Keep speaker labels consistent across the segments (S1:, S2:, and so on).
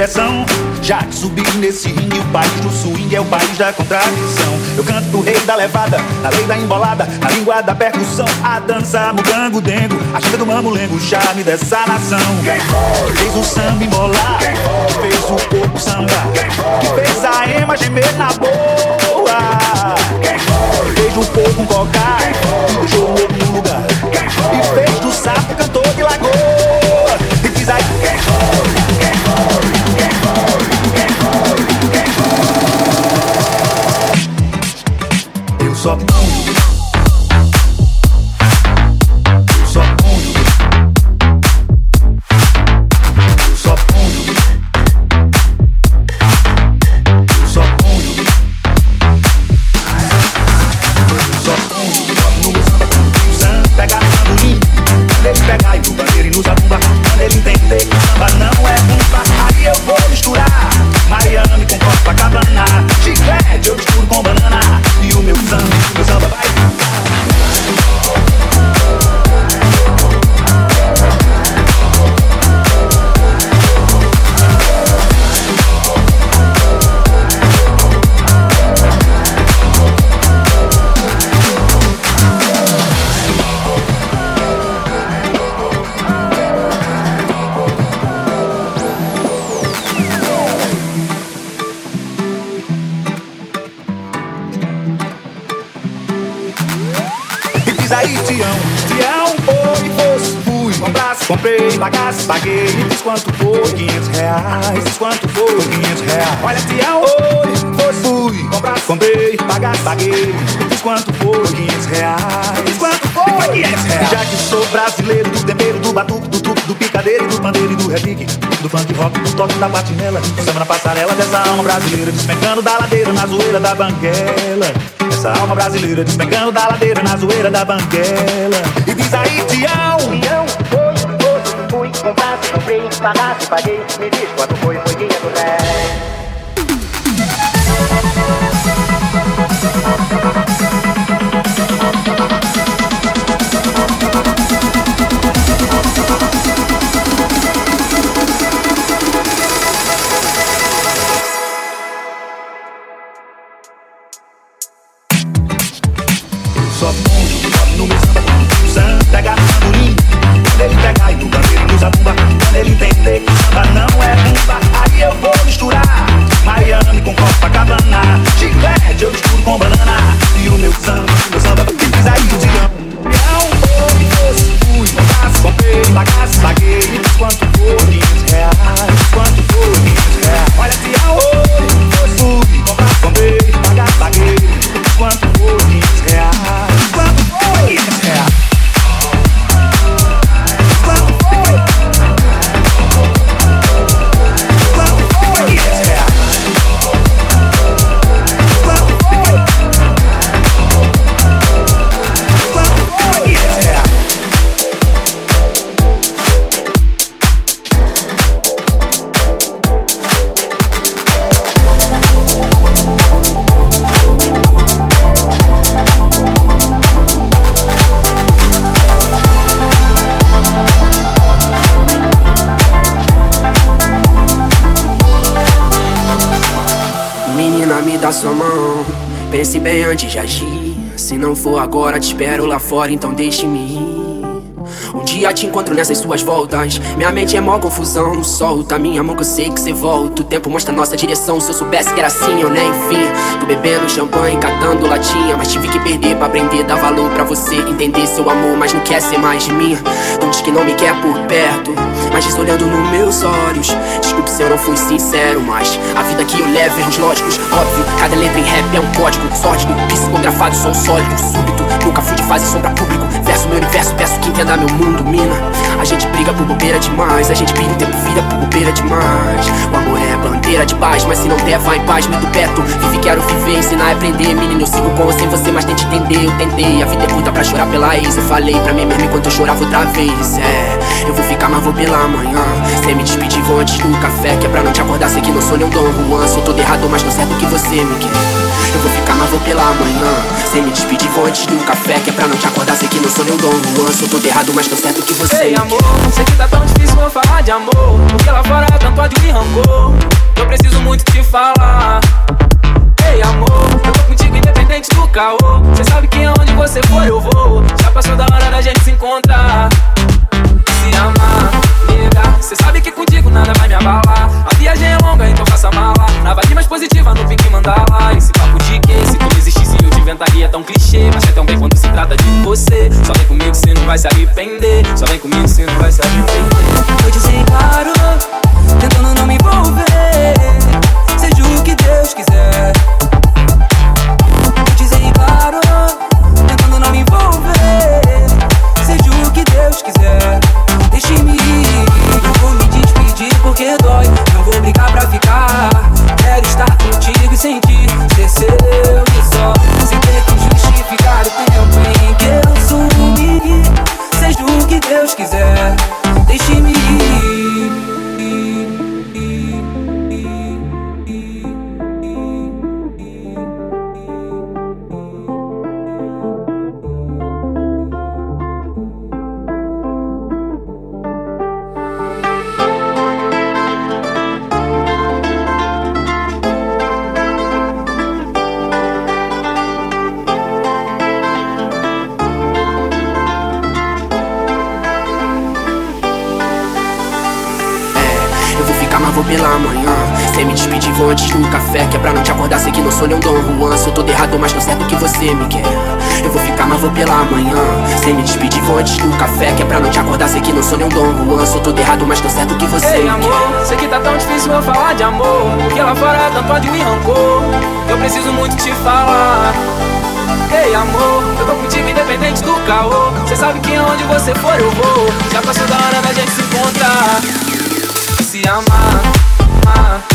S1: direção. Já que subi nesse ringue, o país do swing é o país da contradição. Eu canto o rei da levada, na lei da embolada, na língua da percussão. A dança, mugango, dengo, a chega do mamulengo, o charme dessa nação. Quem fez o samba embolar, Quem fez o corpo samba, que fez a ema gemer na boa. Quem fez o povo cocar, que deixou o outro lugar. E fez do sapo cantor de lagoa. Paguei, diz quanto foi, 500 reais, diz quanto foi, 500 reais. Já que sou brasileiro, do tempero, do batuque, do truque, do picadeiro, do pandeiro e do repique, do funk rock, do toque da patinela, do samba na passarela dessa alma brasileira, despencando da ladeira na zoeira da banguela. Essa alma brasileira despencando da ladeira na zoeira da banguela. E diz aí, Tião!
S2: Foi, foi, fui, comprasse, comprei, pagasse, paguei, me diz quanto foi, foi 500 reais.
S1: Só
S3: すいません。De agir. Se não for agora, te espero lá fora, então deixe-me ir. Um dia te encontro nessas suas voltas. Minha mente é mó confusão, solta. Minha mão que eu sei que você volta. O tempo mostra nossa direção. Se eu soubesse que era assim, eu nem enfim. Tô bebendo champanhe, catando latinha. Mas tive que perder pra aprender, dar valor pra você. Entender seu amor, mas não quer ser mais de mim. Não diz que não me quer por perto. Mas diz olhando nos meus olhos. Desculpe se eu não fui sincero, mas a vida que eu levo, erros lógicos. Óbvio, cada letra em rap é um código. Sórdido, psicografado, sou sólido, súbito. Nunca fui de fase sombra público. Verso meu universo, peço que entenda meu mundo, mina. A gente briga por bobeira demais. A gente pira o tempo, vira por bobeira demais. O amor é bandeira de paz, mas se não der, vai em paz, me do perto. Vive, quero viver, ensinar aprender. Menino, eu sigo com sem você, mas tente entender. Eu tentei, a vida é puta pra chorar pela ex. Eu falei pra mim mesmo enquanto eu chorava outra vez. É, eu vou ficar, mas vou pela manhã. Sem me despedir, vou antes do café. Que é pra não te acordar, sei que não sou nem um Dom Juan. Sou todo errado, mas não certo que você me quer. Eu vou ficar, mas vou pela manhã. Sem me despedir, vou antes do café. Que é pra não te acordar, sei que não sou nem o Dom Juan. Sou todo errado, mas tô certo que você.
S4: Ei, amor, sei que tá tão difícil, vou falar de amor. Porque lá fora tanto ódio e rancor. Eu preciso muito te falar. Ei, amor, eu tô contigo independente do caô. Cê sabe que aonde você for eu vou. Já passou da hora da gente se encontrar. Se amar, nega. Cê sabe que contigo nada vai me abalar. A viagem é longa, então faça mala. Na vibe mais positiva, no pique mandala. Esse papo de que se tu existisse eu te inventaria tão clichê. Mas é tão bem quando se trata de você. Só vem comigo se não vai se arrepender. Só vem comigo se não vai se arrepender.
S5: Dizer claro, tentando não me envolver. Seja o que Deus quiser. Ficar. Quero estar contigo e sentir ser seu e só. Sem ter que justificar o tempo em que eu sumi. Seja o que Deus quiser. Deixe-me
S3: É, pela manhã. Sem me despedir, vou antes do café. Que é pra não te acordar, sei que não sou nem um Dom Juan. Sou todo errado, mas tô certo que você me quer. Eu vou ficar, mas vou pela manhã. Sem me despedir, vou antes do café. Que é pra não te acordar, sei que não sou nem um Dom Juan. Sou todo errado, mas tô certo que você
S4: Ei,
S3: me
S4: amor,
S3: quer.
S4: sei que tá tão difícil eu falar de amor. Porque lá fora tanto ódio e rancor. Eu preciso muito te falar. Ei, amor, eu tô contigo independente do caô. Cê sabe que aonde você for eu vou. Já passou da hora da gente se encontrar. Se amar,
S6: mind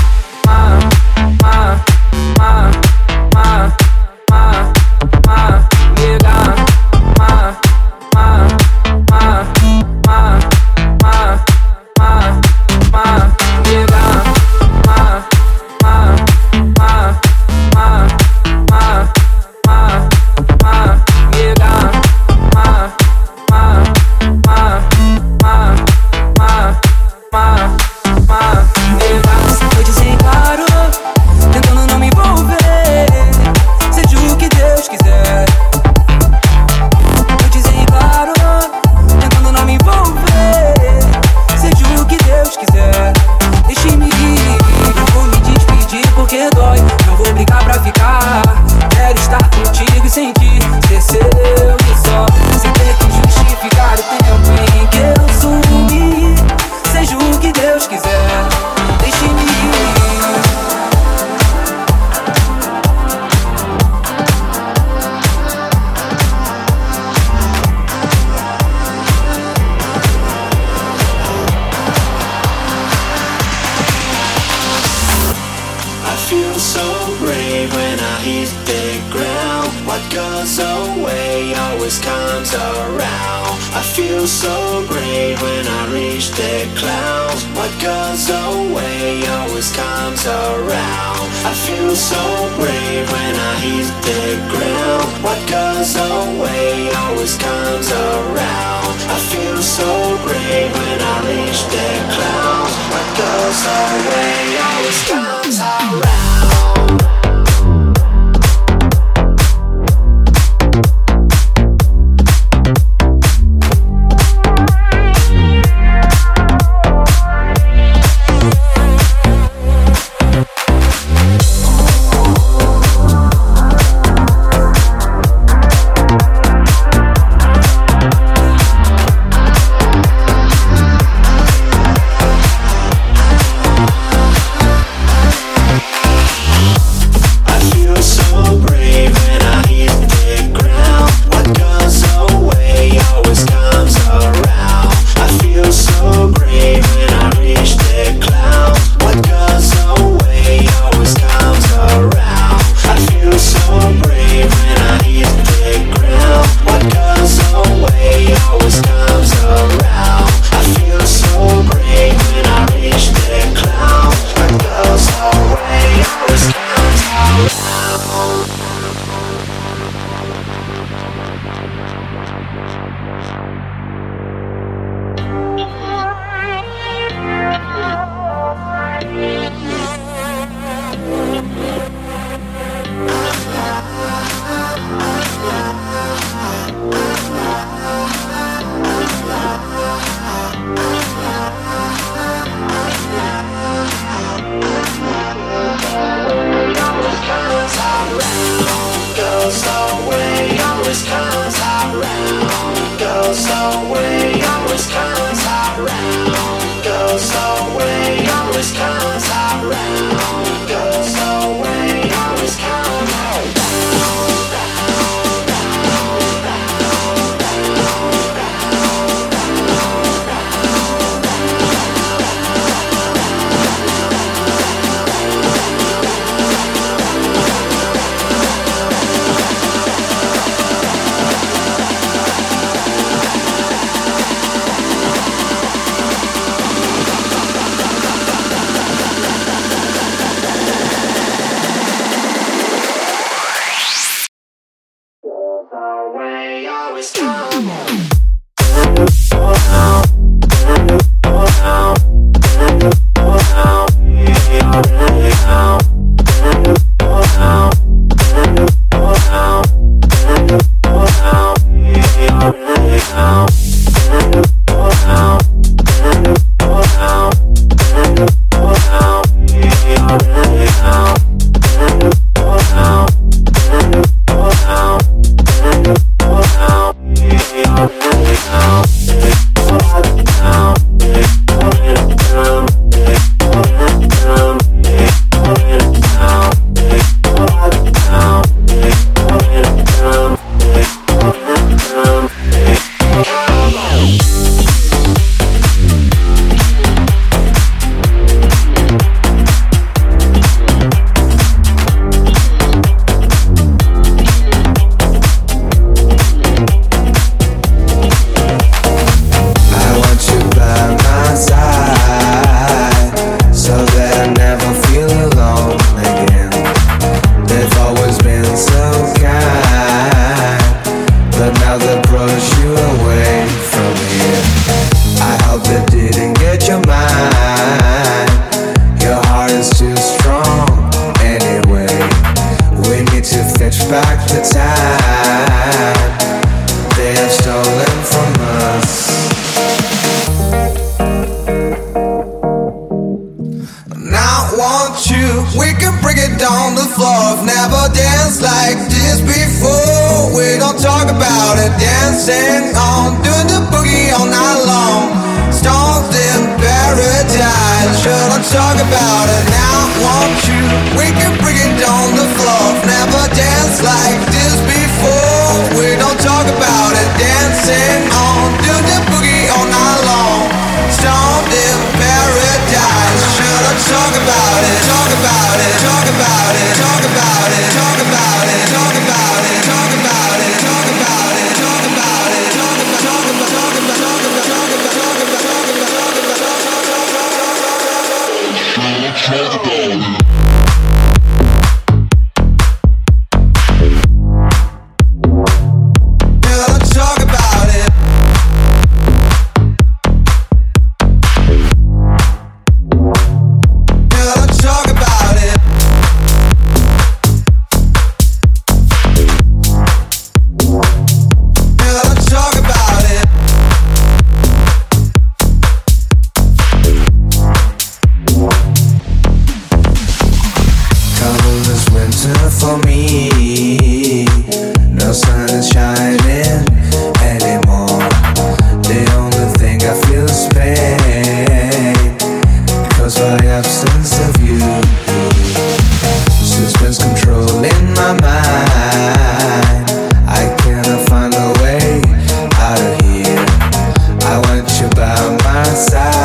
S7: outside.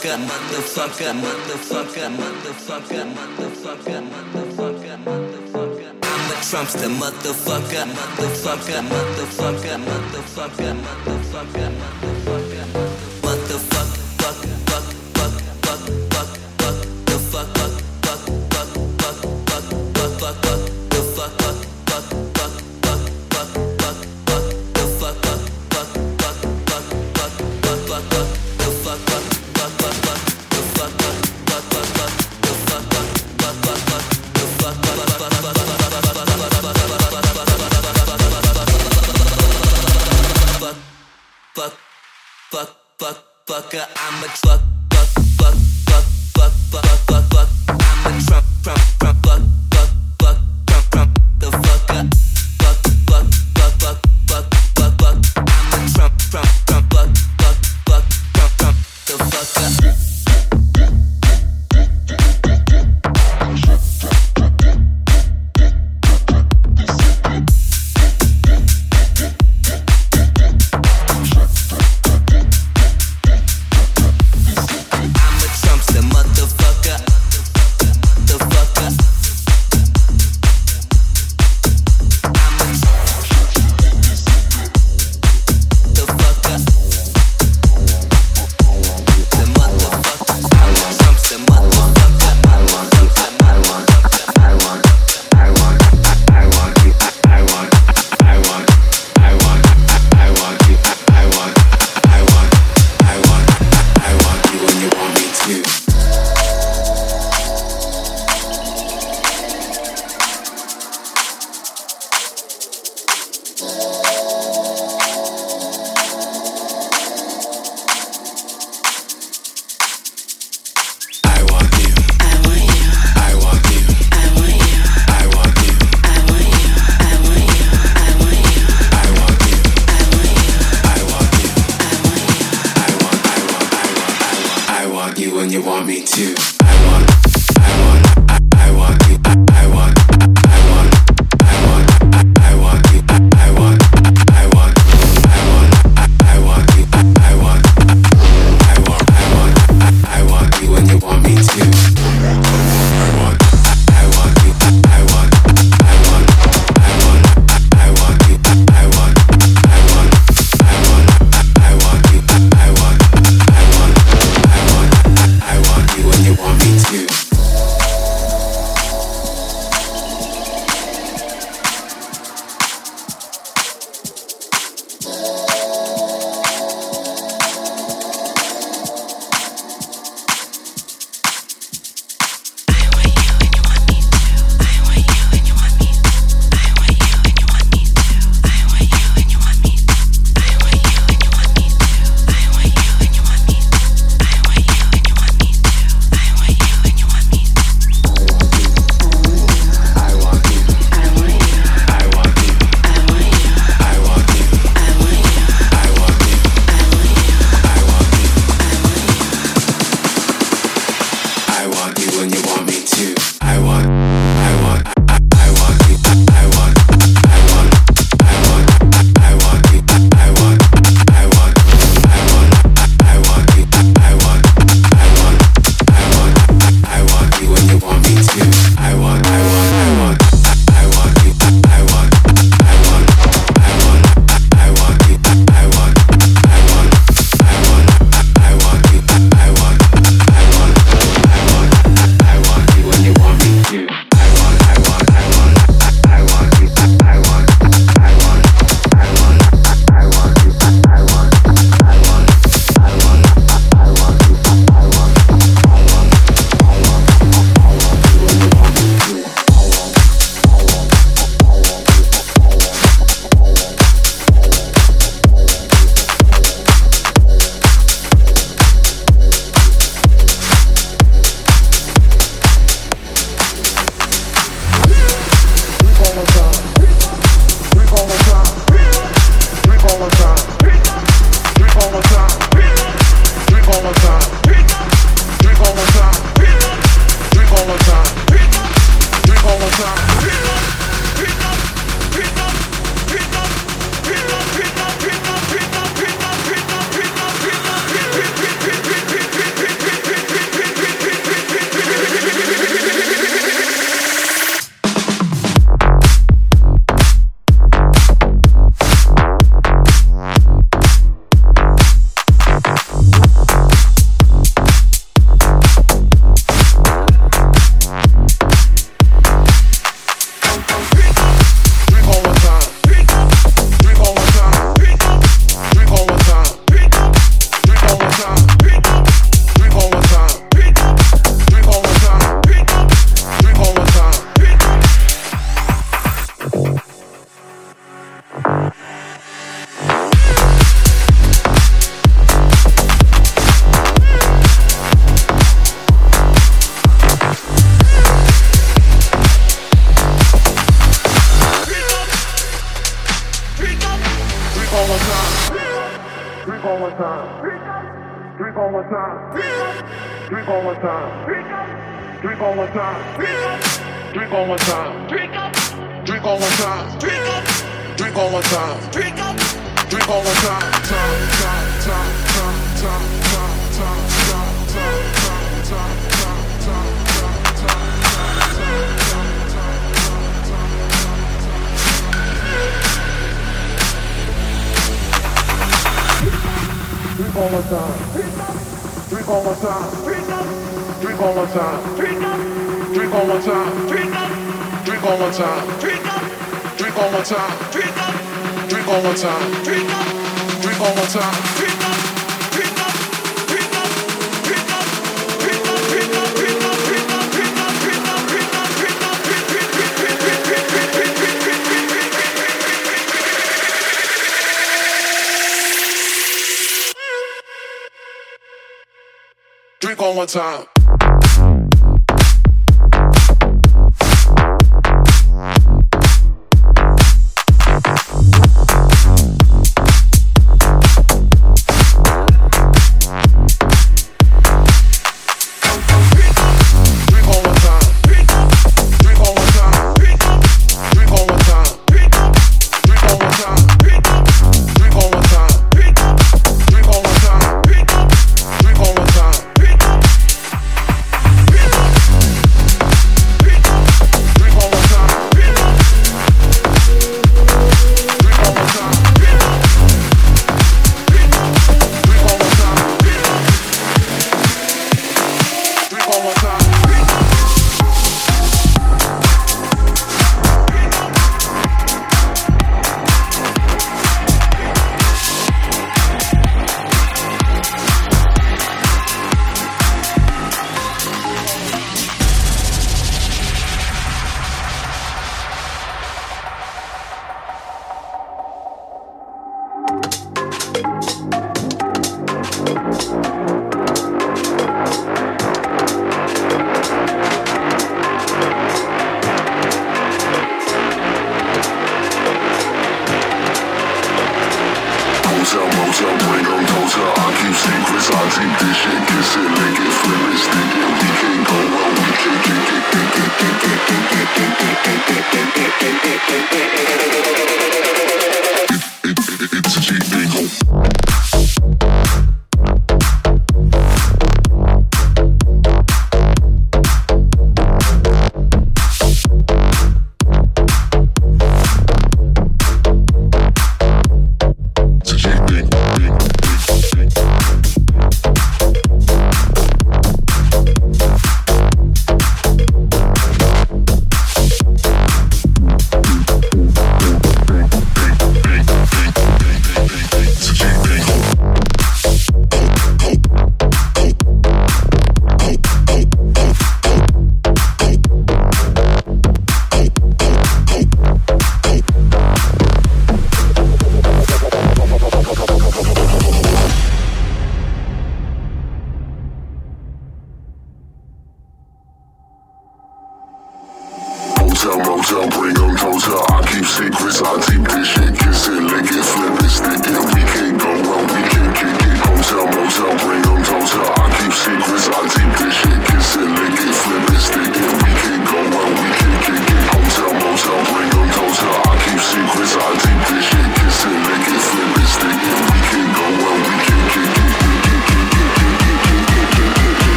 S8: motherfucker, motherfucker, motherfucker, motherfucker, motherfucker, motherfucker, motherfucker. I'm a Trumpster, motherfucker, motherfucker, motherfucker, motherfucker, motherfucker. Drink all the
S9: time. Drink all the time. Drink all the time. Drink all the time. Drink all the time. Drink all the time. Drink all the time. Drink all the time. Drink all the time. one time.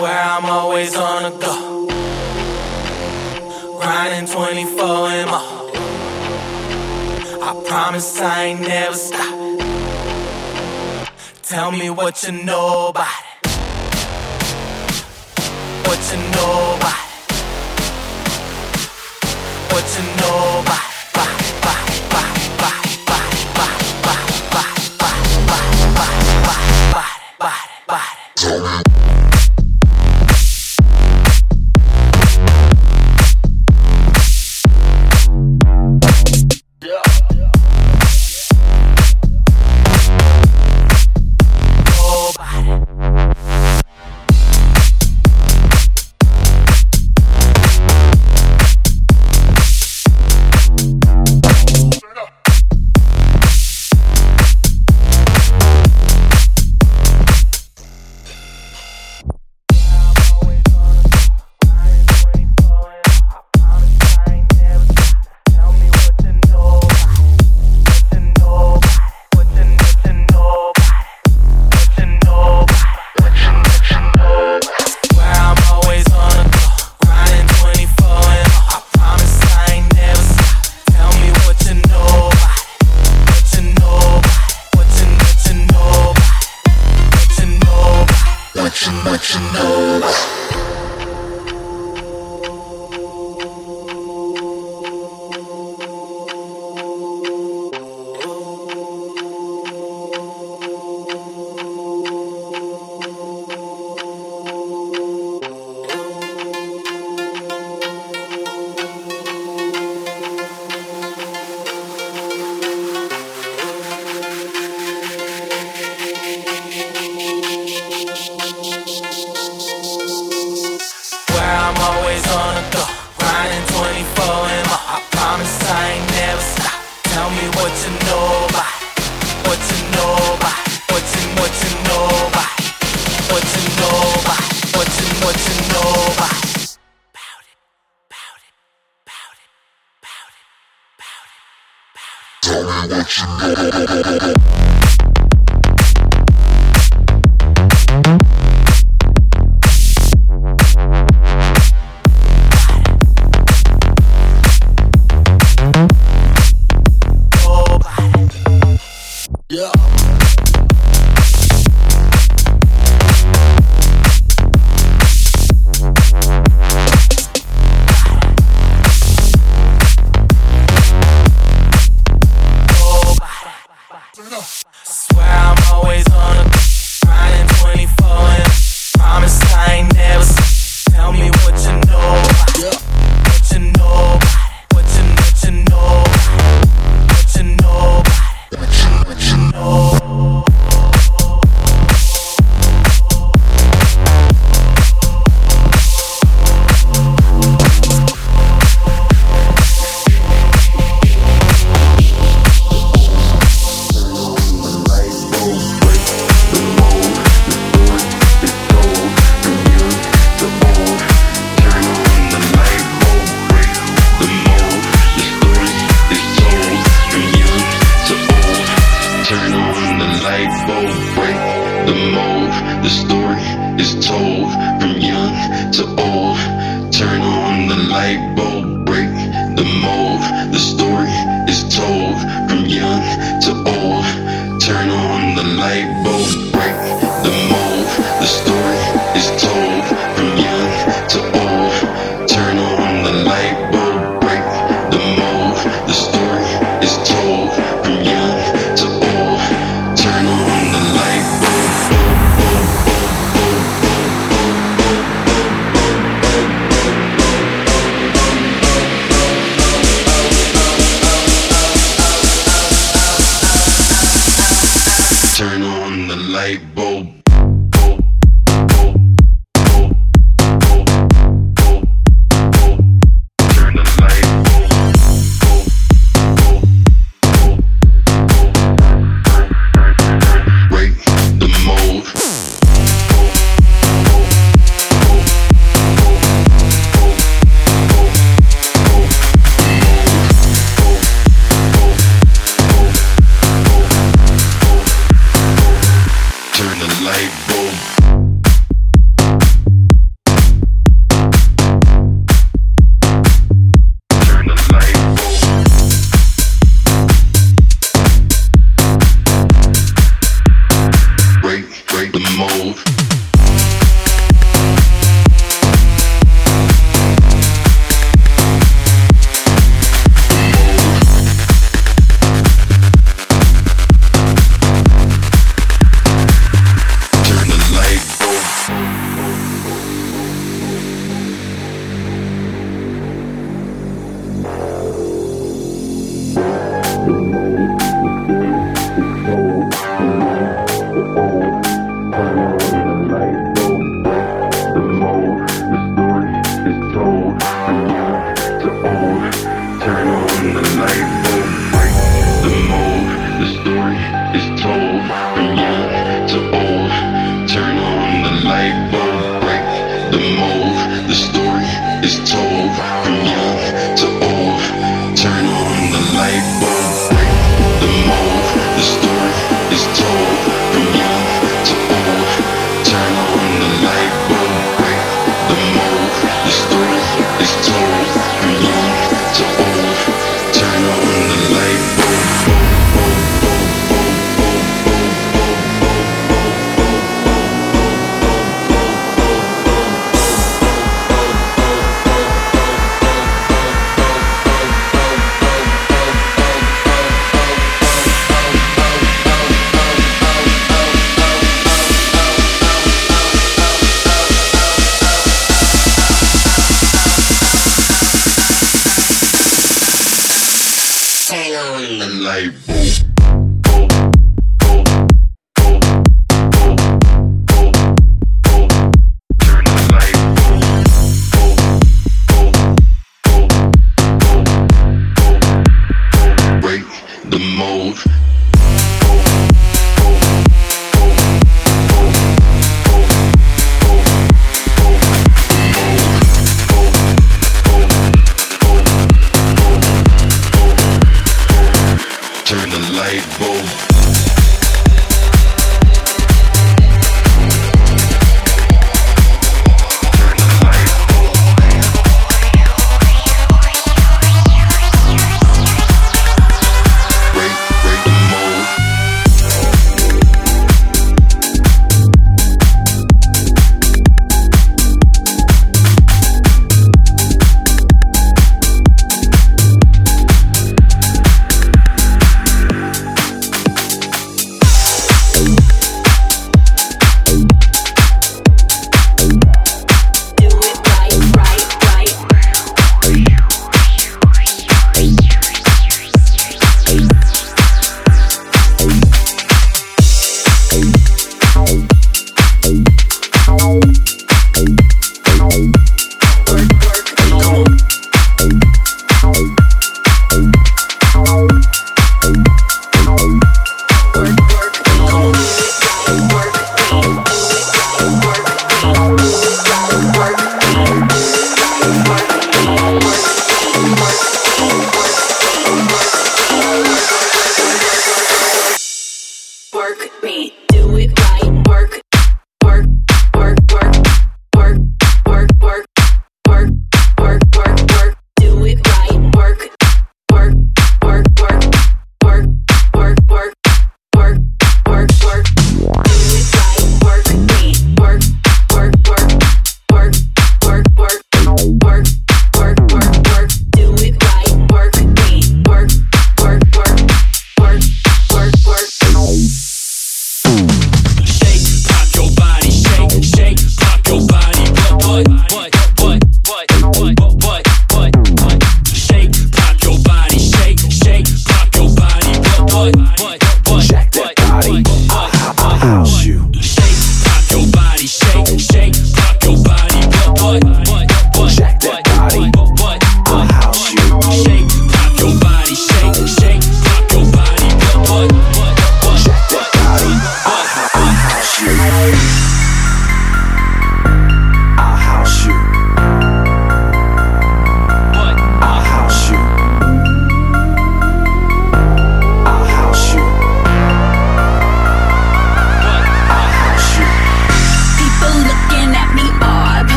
S10: swear I'm always on the go. Grinding 24 and more. I promise I ain't never stop. Tell me what you know about it. What you know about it. What you know about it.